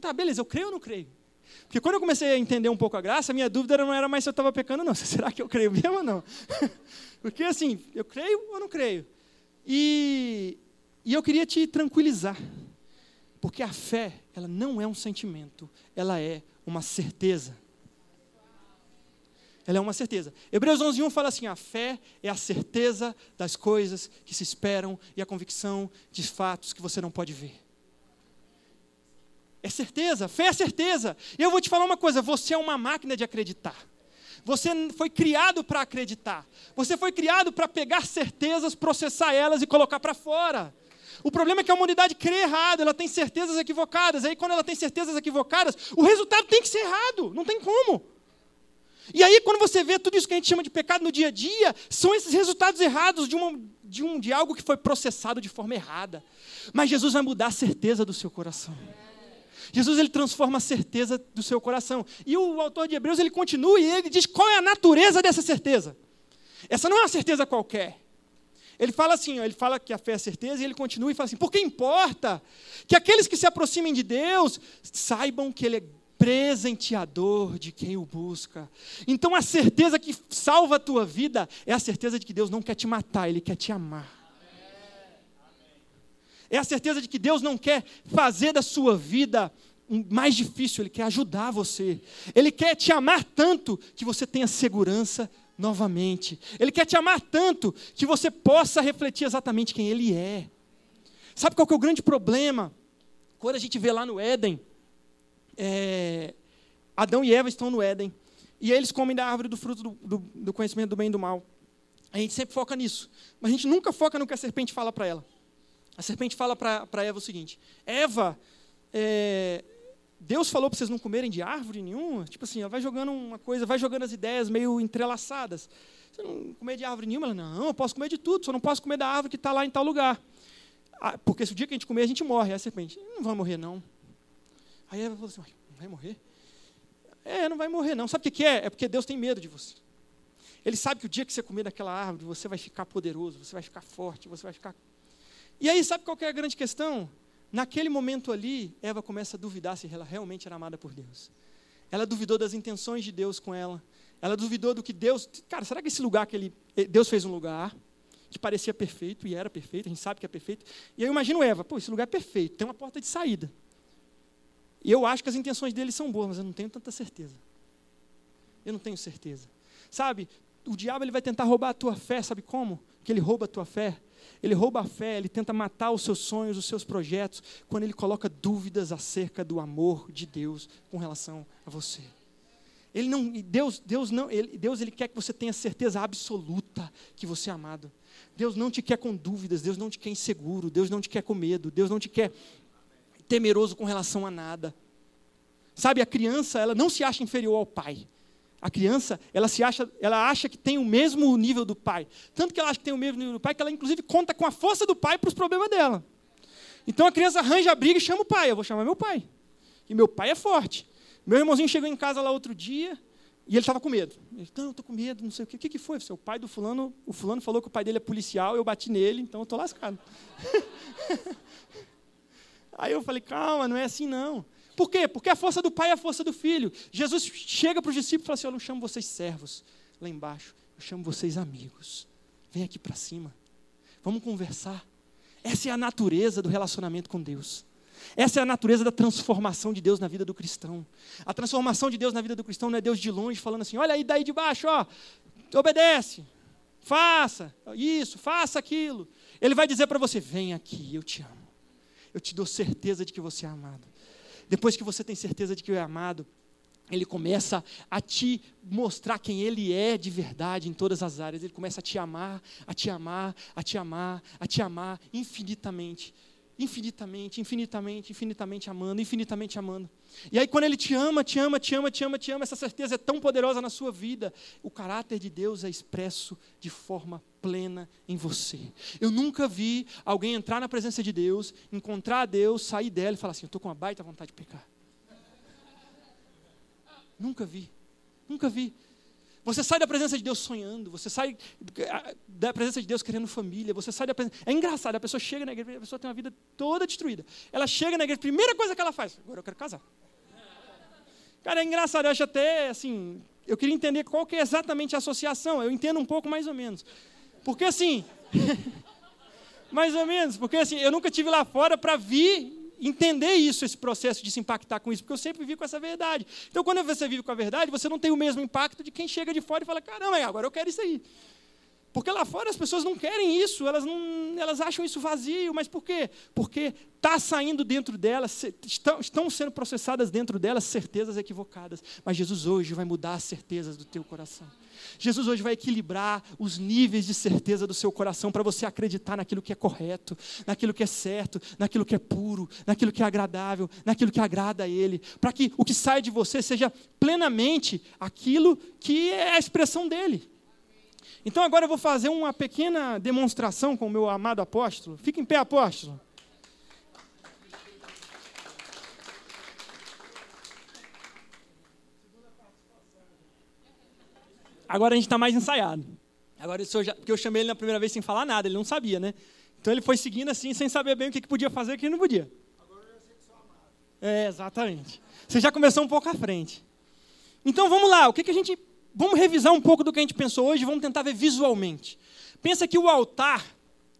tá, beleza, eu creio ou não creio? Porque quando eu comecei a entender um pouco a graça, a minha dúvida não era mais se eu estava pecando, não. [laughs] Será que eu creio mesmo ou não? [laughs] Porque assim, eu creio ou não creio? E e eu queria te tranquilizar, porque a fé, ela não é um sentimento, ela é uma certeza. Ela é uma certeza. Hebreus 11:1 fala assim: a fé é a certeza das coisas que se esperam e a convicção de fatos que você não pode ver. É certeza, fé é certeza. E eu vou te falar uma coisa: você é uma máquina de acreditar. Você foi criado para acreditar. Você foi criado para pegar certezas, processar elas e colocar para fora. O problema é que a humanidade crê errado, ela tem certezas equivocadas. Aí, quando ela tem certezas equivocadas, o resultado tem que ser errado, não tem como. E aí, quando você vê tudo isso que a gente chama de pecado no dia a dia, são esses resultados errados de, uma, de, um, de algo que foi processado de forma errada. Mas Jesus vai mudar a certeza do seu coração. Jesus ele transforma a certeza do seu coração. E o autor de Hebreus ele continua e ele diz qual é a natureza dessa certeza. Essa não é uma certeza qualquer. Ele fala assim, ele fala que a fé é certeza, e ele continua e fala assim: porque importa que aqueles que se aproximem de Deus saibam que Ele é presenteador de quem o busca. Então a certeza que salva a tua vida é a certeza de que Deus não quer te matar, Ele quer te amar. É a certeza de que Deus não quer fazer da sua vida mais difícil, Ele quer ajudar você. Ele quer te amar tanto que você tenha segurança novamente. Ele quer te amar tanto que você possa refletir exatamente quem Ele é. Sabe qual que é o grande problema? Quando a gente vê lá no Éden, é, Adão e Eva estão no Éden, e eles comem da árvore do fruto do, do, do conhecimento do bem e do mal. A gente sempre foca nisso, mas a gente nunca foca no que a serpente fala para ela. A serpente fala para Eva o seguinte: Eva, é, Deus falou para vocês não comerem de árvore nenhuma? Tipo assim, vai jogando uma coisa, vai jogando as ideias meio entrelaçadas. Você não comer de árvore nenhuma? Ela, não, eu posso comer de tudo, só não posso comer da árvore que está lá em tal lugar. Ah, porque se o dia que a gente comer, a gente morre. Aí a serpente, não vai morrer não. Aí ela falou assim, não vai morrer? É, não vai morrer não. Sabe o que é? É porque Deus tem medo de você. Ele sabe que o dia que você comer daquela árvore, você vai ficar poderoso, você vai ficar forte, você vai ficar... E aí, sabe qual é a grande questão? Naquele momento ali, Eva começa a duvidar se ela realmente era amada por Deus. Ela duvidou das intenções de Deus com ela. Ela duvidou do que Deus. Cara, será que esse lugar que ele. Deus fez um lugar que parecia perfeito e era perfeito, a gente sabe que é perfeito. E eu imagino Eva, pô, esse lugar é perfeito, tem uma porta de saída. E eu acho que as intenções dele são boas, mas eu não tenho tanta certeza. Eu não tenho certeza. Sabe, o diabo ele vai tentar roubar a tua fé, sabe como? Que ele rouba a tua fé. Ele rouba a fé, ele tenta matar os seus sonhos, os seus projetos, quando ele coloca dúvidas acerca do amor de Deus com relação a você. Ele não, Deus, Deus não, ele, Deus ele quer que você tenha certeza absoluta que você é amado. Deus não te quer com dúvidas, Deus não te quer inseguro, Deus não te quer com medo, Deus não te quer temeroso com relação a nada. Sabe, a criança, ela não se acha inferior ao pai. A criança, ela se acha, ela acha que tem o mesmo nível do pai. Tanto que ela acha que tem o mesmo nível do pai, que ela inclusive conta com a força do pai para os problemas dela. Então a criança arranja a briga e chama o pai. Eu vou chamar meu pai. E meu pai é forte. Meu irmãozinho chegou em casa lá outro dia e ele estava com medo. Ele, não, eu estou com medo, não sei o quê. O que, que foi? O pai do fulano, o fulano falou que o pai dele é policial, eu bati nele, então eu estou lascado. [laughs] Aí eu falei, calma, não é assim não. Por quê? Porque a força do pai é a força do filho. Jesus chega para os discípulos e fala assim: Eu não chamo vocês servos lá embaixo, eu chamo vocês amigos. Vem aqui para cima, vamos conversar. Essa é a natureza do relacionamento com Deus. Essa é a natureza da transformação de Deus na vida do cristão. A transformação de Deus na vida do cristão não é Deus de longe falando assim: olha aí daí de baixo, ó, obedece, faça isso, faça aquilo. Ele vai dizer para você: vem aqui, eu te amo. Eu te dou certeza de que você é amado. Depois que você tem certeza de que é amado, ele começa a te mostrar quem ele é de verdade em todas as áreas. Ele começa a te amar, a te amar, a te amar, a te amar infinitamente infinitamente, infinitamente, infinitamente amando, infinitamente amando. E aí, quando Ele te ama, te ama, te ama, te ama, te ama, essa certeza é tão poderosa na sua vida, o caráter de Deus é expresso de forma plena em você. Eu nunca vi alguém entrar na presença de Deus, encontrar Deus, sair dela e falar assim: Eu estou com uma baita vontade de pecar. Nunca vi, nunca vi. Você sai da presença de Deus sonhando, você sai da presença de Deus querendo família, você sai da presença. É engraçado, a pessoa chega na igreja, a pessoa tem uma vida toda destruída. Ela chega na igreja, primeira coisa que ela faz, agora eu quero casar. Cara, é engraçado, eu acho até assim, eu queria entender qual que é exatamente a associação, eu entendo um pouco mais ou menos. Porque assim, [laughs] mais ou menos, porque assim, eu nunca tive lá fora para vir entender isso, esse processo de se impactar com isso, porque eu sempre vivi com essa verdade. Então, quando você vive com a verdade, você não tem o mesmo impacto de quem chega de fora e fala: caramba, agora eu quero isso aí. Porque lá fora as pessoas não querem isso, elas, não, elas acham isso vazio. Mas por quê? Porque está saindo dentro delas, estão, estão sendo processadas dentro delas certezas equivocadas. Mas Jesus hoje vai mudar as certezas do teu coração. Jesus hoje vai equilibrar os níveis de certeza do seu coração para você acreditar naquilo que é correto, naquilo que é certo, naquilo que é puro, naquilo que é agradável, naquilo que agrada a Ele. Para que o que sai de você seja plenamente aquilo que é a expressão dele. Então agora eu vou fazer uma pequena demonstração com o meu amado apóstolo. Fica em pé, apóstolo. Agora a gente está mais ensaiado. Agora, já, porque eu chamei ele na primeira vez sem falar nada, ele não sabia, né? Então ele foi seguindo assim, sem saber bem o que, que podia fazer e o que não podia. Agora eu sei que sou amado. É, exatamente. Você já começou um pouco à frente. Então vamos lá, o que, que a gente vamos revisar um pouco do que a gente pensou hoje, vamos tentar ver visualmente. Pensa que o altar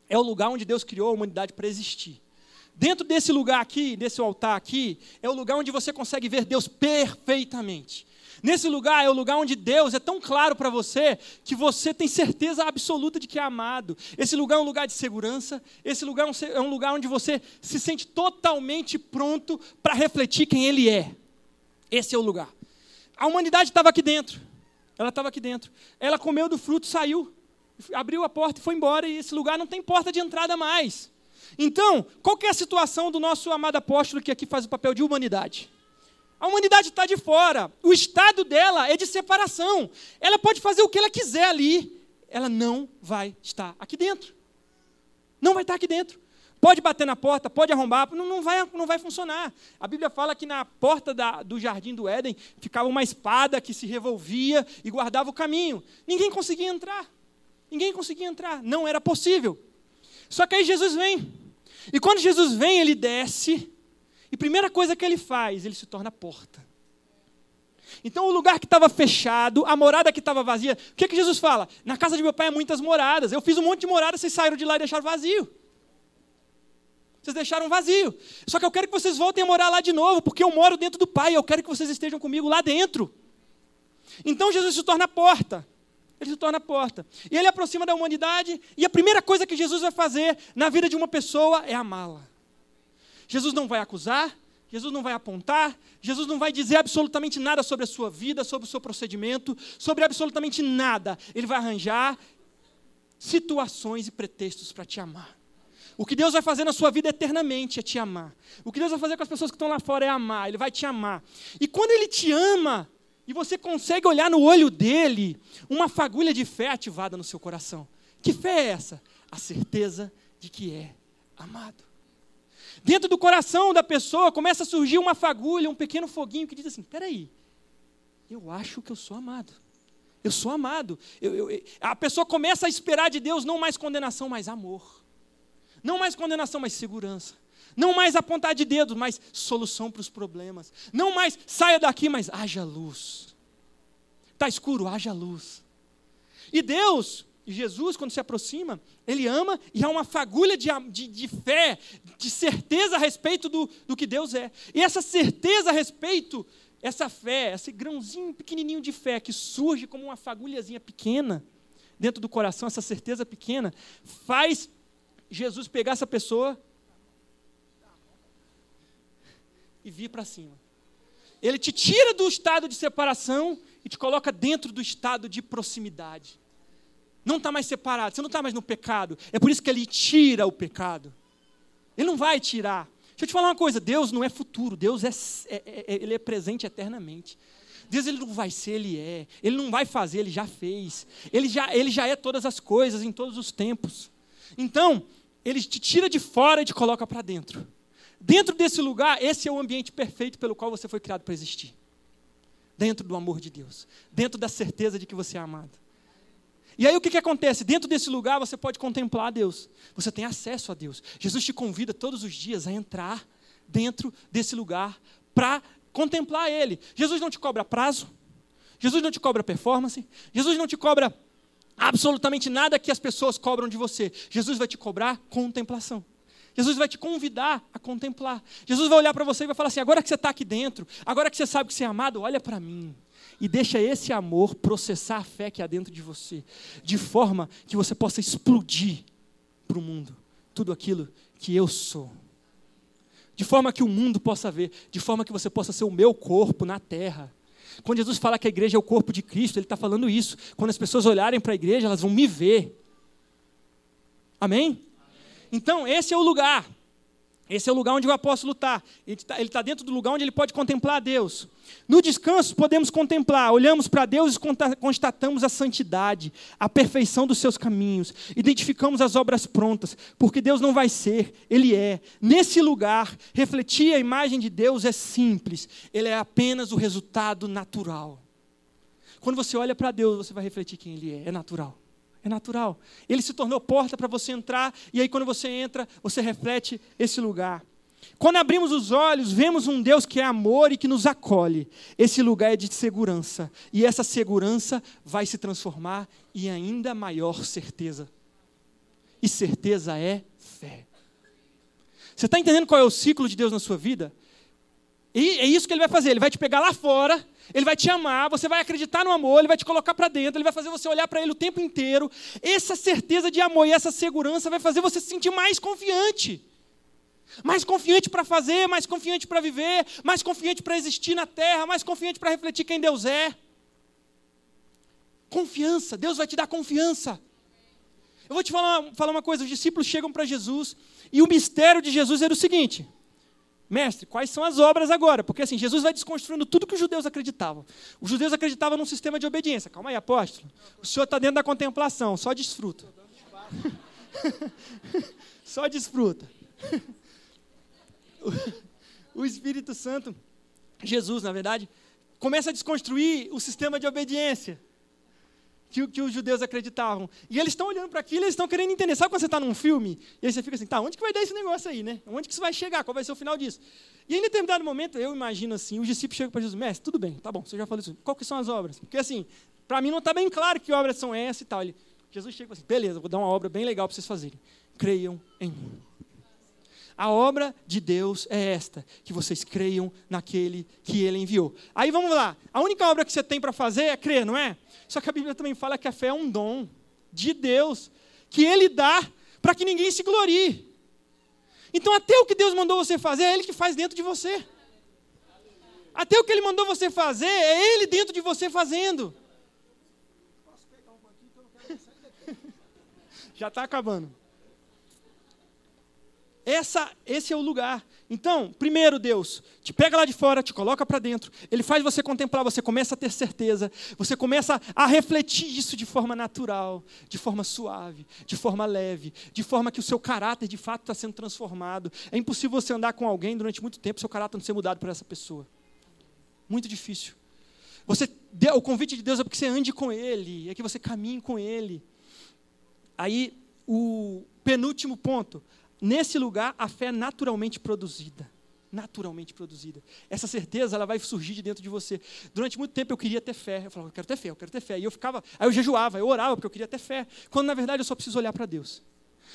é o lugar onde Deus criou a humanidade para existir. Dentro desse lugar aqui, desse altar aqui, é o lugar onde você consegue ver Deus perfeitamente. Nesse lugar é o lugar onde Deus é tão claro para você que você tem certeza absoluta de que é amado. Esse lugar é um lugar de segurança, esse lugar é um é lugar onde você se sente totalmente pronto para refletir quem Ele é. Esse é o lugar. A humanidade estava aqui dentro. Ela estava aqui dentro. Ela comeu do fruto, saiu, abriu a porta e foi embora. E esse lugar não tem porta de entrada mais. Então, qual é a situação do nosso amado apóstolo que aqui faz o papel de humanidade? A humanidade está de fora. O estado dela é de separação. Ela pode fazer o que ela quiser ali. Ela não vai estar aqui dentro. Não vai estar aqui dentro. Pode bater na porta, pode arrombar, não, não, vai, não vai funcionar. A Bíblia fala que na porta da, do jardim do Éden ficava uma espada que se revolvia e guardava o caminho. Ninguém conseguia entrar. Ninguém conseguia entrar. Não era possível. Só que aí Jesus vem. E quando Jesus vem, ele desce, e primeira coisa que ele faz, ele se torna porta. Então, o lugar que estava fechado, a morada que estava vazia, o que, que Jesus fala? Na casa de meu pai há muitas moradas. Eu fiz um monte de moradas, vocês saíram de lá e deixaram vazio. Vocês deixaram vazio. Só que eu quero que vocês voltem a morar lá de novo, porque eu moro dentro do Pai. Eu quero que vocês estejam comigo lá dentro. Então Jesus se torna a porta. Ele se torna a porta. E ele aproxima da humanidade. E a primeira coisa que Jesus vai fazer na vida de uma pessoa é amá-la. Jesus não vai acusar, Jesus não vai apontar, Jesus não vai dizer absolutamente nada sobre a sua vida, sobre o seu procedimento, sobre absolutamente nada. Ele vai arranjar situações e pretextos para te amar. O que Deus vai fazer na sua vida eternamente é te amar. O que Deus vai fazer com as pessoas que estão lá fora é amar. Ele vai te amar. E quando Ele te ama, e você consegue olhar no olho dele, uma fagulha de fé ativada no seu coração. Que fé é essa? A certeza de que é amado. Dentro do coração da pessoa começa a surgir uma fagulha, um pequeno foguinho que diz assim: peraí, eu acho que eu sou amado. Eu sou amado. Eu, eu, a pessoa começa a esperar de Deus não mais condenação, mas amor. Não mais condenação, mas segurança. Não mais apontar de dedo, mas solução para os problemas. Não mais saia daqui, mas haja luz. Está escuro, haja luz. E Deus, Jesus, quando se aproxima, Ele ama e há uma fagulha de, de, de fé, de certeza a respeito do, do que Deus é. E essa certeza a respeito, essa fé, esse grãozinho pequenininho de fé que surge como uma fagulhazinha pequena dentro do coração, essa certeza pequena, faz Jesus pegar essa pessoa e vir para cima. Ele te tira do estado de separação e te coloca dentro do estado de proximidade. Não está mais separado, você não está mais no pecado. É por isso que ele tira o pecado. Ele não vai tirar. Deixa eu te falar uma coisa: Deus não é futuro, Deus é, é, é, é ele é presente eternamente. Deus ele não vai ser, ele é. Ele não vai fazer, ele já fez. Ele já, ele já é todas as coisas em todos os tempos. Então, ele te tira de fora e te coloca para dentro. Dentro desse lugar, esse é o ambiente perfeito pelo qual você foi criado para existir. Dentro do amor de Deus, dentro da certeza de que você é amado. E aí o que, que acontece? Dentro desse lugar você pode contemplar Deus. Você tem acesso a Deus. Jesus te convida todos os dias a entrar dentro desse lugar para contemplar Ele. Jesus não te cobra prazo. Jesus não te cobra performance. Jesus não te cobra absolutamente nada que as pessoas cobram de você. Jesus vai te cobrar contemplação. Jesus vai te convidar a contemplar. Jesus vai olhar para você e vai falar assim: agora que você está aqui dentro, agora que você sabe que você é amado, olha para mim. E deixa esse amor processar a fé que há dentro de você, de forma que você possa explodir para o mundo tudo aquilo que eu sou. De forma que o mundo possa ver, de forma que você possa ser o meu corpo na terra. Quando Jesus fala que a igreja é o corpo de Cristo, ele está falando isso. Quando as pessoas olharem para a igreja, elas vão me ver. Amém? Então, esse é o lugar. Esse é o lugar onde o apóstolo está. Ele está tá dentro do lugar onde ele pode contemplar a Deus. No descanso, podemos contemplar, olhamos para Deus e constatamos a santidade, a perfeição dos seus caminhos, identificamos as obras prontas, porque Deus não vai ser, Ele é. Nesse lugar, refletir a imagem de Deus é simples, ele é apenas o resultado natural. Quando você olha para Deus, você vai refletir quem Ele é, é natural. É natural. Ele se tornou porta para você entrar, e aí quando você entra, você reflete esse lugar. Quando abrimos os olhos, vemos um Deus que é amor e que nos acolhe. Esse lugar é de segurança, e essa segurança vai se transformar em ainda maior certeza. E certeza é fé. Você está entendendo qual é o ciclo de Deus na sua vida? E é isso que ele vai fazer. Ele vai te pegar lá fora, ele vai te amar, você vai acreditar no amor, ele vai te colocar para dentro, ele vai fazer você olhar para ele o tempo inteiro. Essa certeza de amor e essa segurança vai fazer você se sentir mais confiante. Mais confiante para fazer, mais confiante para viver, mais confiante para existir na terra, mais confiante para refletir quem Deus é. Confiança, Deus vai te dar confiança. Eu vou te falar, falar uma coisa: os discípulos chegam para Jesus e o mistério de Jesus era o seguinte: Mestre, quais são as obras agora? Porque assim, Jesus vai desconstruindo tudo que os judeus acreditavam. Os judeus acreditavam num sistema de obediência. Calma aí, apóstolo. O senhor está dentro da contemplação, só desfruta. [laughs] só desfruta. [laughs] [laughs] o Espírito Santo, Jesus, na verdade, começa a desconstruir o sistema de obediência. que, que os judeus acreditavam. E eles estão olhando para aquilo, eles estão querendo entender. Sabe quando você está num filme e aí você fica assim, tá, onde que vai dar esse negócio aí, né? Onde que isso vai chegar? Qual vai ser o final disso? E em determinado momento, eu imagino assim, os discípulos chegam para Jesus, mestre, tudo bem, tá bom, você já falou isso. Qual que são as obras? Porque assim, para mim não está bem claro que obras são essas e tal. Ele, Jesus chega e fala assim, beleza, vou dar uma obra bem legal para vocês fazerem. Creiam em mim. A obra de Deus é esta, que vocês creiam naquele que ele enviou. Aí vamos lá. A única obra que você tem para fazer é crer, não é? Só que a Bíblia também fala que a fé é um dom de Deus, que ele dá para que ninguém se glorie. Então, até o que Deus mandou você fazer, é ele que faz dentro de você. Até o que ele mandou você fazer, é ele dentro de você fazendo. [laughs] Já está acabando. Essa, esse é o lugar. Então, primeiro Deus te pega lá de fora, te coloca para dentro. Ele faz você contemplar, você começa a ter certeza, você começa a refletir isso de forma natural, de forma suave, de forma leve, de forma que o seu caráter de fato está sendo transformado. É impossível você andar com alguém durante muito tempo, seu caráter não ser mudado por essa pessoa. Muito difícil. Você, o convite de Deus é porque você ande com Ele, é que você caminhe com Ele. Aí, o penúltimo ponto, Nesse lugar, a fé é naturalmente produzida. Naturalmente produzida. Essa certeza ela vai surgir de dentro de você. Durante muito tempo eu queria ter fé. Eu falava, eu quero ter fé, eu quero ter fé. E eu ficava, aí eu jejuava, eu orava porque eu queria ter fé. Quando na verdade eu só preciso olhar para Deus.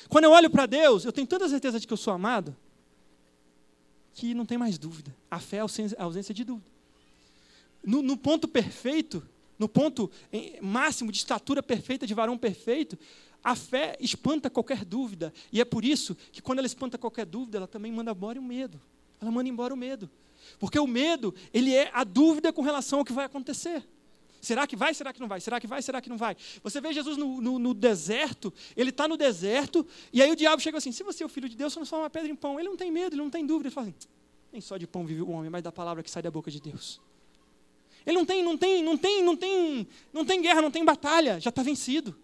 Quando eu olho para Deus, eu tenho tanta certeza de que eu sou amado, que não tem mais dúvida. A fé é a ausência de dúvida. No, no ponto perfeito, no ponto máximo de estatura perfeita, de varão perfeito, a fé espanta qualquer dúvida. E é por isso que quando ela espanta qualquer dúvida, ela também manda embora o medo. Ela manda embora o medo. Porque o medo, ele é a dúvida com relação ao que vai acontecer. Será que vai? Será que não vai? Será que vai? Será que não vai? Você vê Jesus no, no, no deserto, ele está no deserto, e aí o diabo chega assim: se você é o filho de Deus, transforma uma pedra em pão. Ele não tem medo, ele não tem dúvida. Ele fala assim: nem só de pão vive o homem, mas da palavra que sai da boca de Deus. Ele não tem, não tem, não tem, não tem, não tem guerra, não tem batalha, já está vencido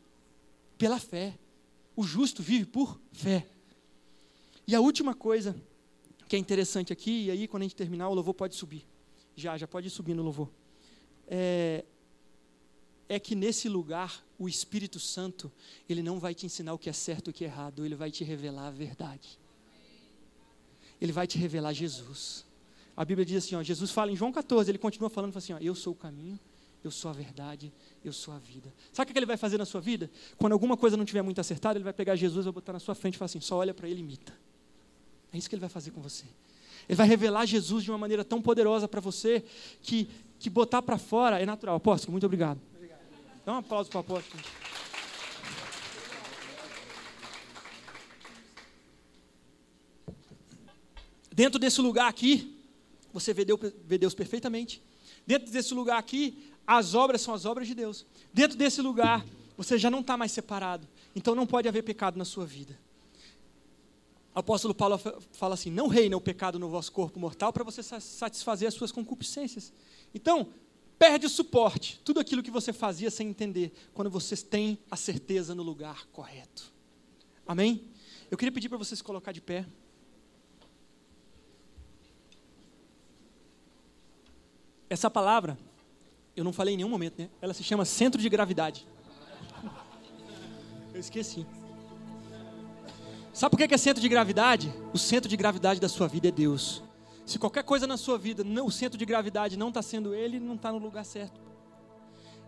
pela fé. O justo vive por fé. E a última coisa que é interessante aqui, e aí quando a gente terminar, o louvor pode subir. Já, já pode subir no louvor. É, é que nesse lugar o Espírito Santo, ele não vai te ensinar o que é certo e o que é errado, ele vai te revelar a verdade. Ele vai te revelar Jesus. A Bíblia diz assim, ó, Jesus fala em João 14, ele continua falando assim, ó, eu sou o caminho, eu sou a verdade, eu sou a vida. Sabe o que ele vai fazer na sua vida? Quando alguma coisa não estiver muito acertada, ele vai pegar Jesus, vai botar na sua frente e falar assim: só olha para ele e imita. É isso que ele vai fazer com você. Ele vai revelar Jesus de uma maneira tão poderosa para você que, que botar para fora é natural. Apóstolo, muito obrigado. obrigado. Dá um aplauso para o apóstolo. Dentro desse lugar aqui, você vê Deus, vê Deus perfeitamente. Dentro desse lugar aqui, as obras são as obras de Deus. Dentro desse lugar, você já não está mais separado. Então não pode haver pecado na sua vida. O apóstolo Paulo fala assim: não reina o pecado no vosso corpo mortal para você satisfazer as suas concupiscências. Então, perde o suporte, tudo aquilo que você fazia sem entender, quando você tem a certeza no lugar correto. Amém? Eu queria pedir para você se colocar de pé. Essa palavra eu não falei em nenhum momento, né? Ela se chama centro de gravidade. Eu esqueci. Sabe por que é centro de gravidade? O centro de gravidade da sua vida é Deus. Se qualquer coisa na sua vida, o centro de gravidade não está sendo Ele, não está no lugar certo.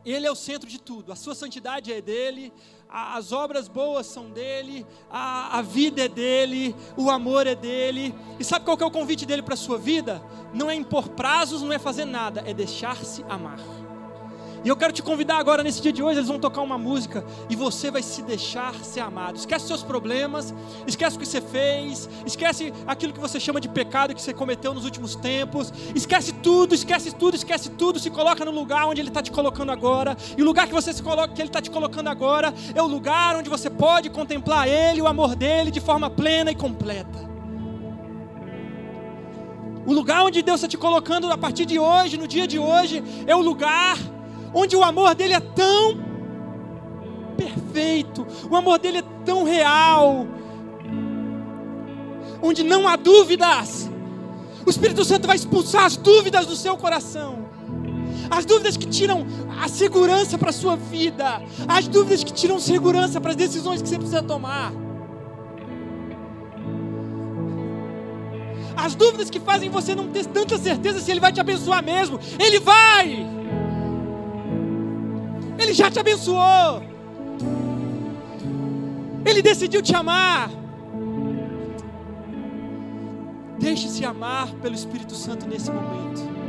Ele é o centro de tudo. A sua santidade é dele, as obras boas são dele, a, a vida é dele, o amor é dele. E sabe qual que é o convite dele para a sua vida? Não é impor prazos, não é fazer nada, é deixar-se amar. E eu quero te convidar agora, nesse dia de hoje, eles vão tocar uma música e você vai se deixar ser amado. Esquece seus problemas, esquece o que você fez, esquece aquilo que você chama de pecado que você cometeu nos últimos tempos. Esquece tudo, esquece tudo, esquece tudo. Se coloca no lugar onde Ele está te colocando agora. E o lugar que você se coloca, que Ele está te colocando agora, é o lugar onde você pode contemplar Ele, o amor dele, de forma plena e completa. O lugar onde Deus está te colocando a partir de hoje, no dia de hoje, é o lugar onde o amor dele é tão perfeito, o amor dele é tão real, onde não há dúvidas. O Espírito Santo vai expulsar as dúvidas do seu coração. as dúvidas que tiram a segurança para a sua vida, as dúvidas que tiram segurança para as decisões que você precisa tomar. As dúvidas que fazem você não ter tanta certeza se Ele vai te abençoar mesmo. Ele vai! Ele já te abençoou. Ele decidiu te amar. Deixe-se amar pelo Espírito Santo nesse momento.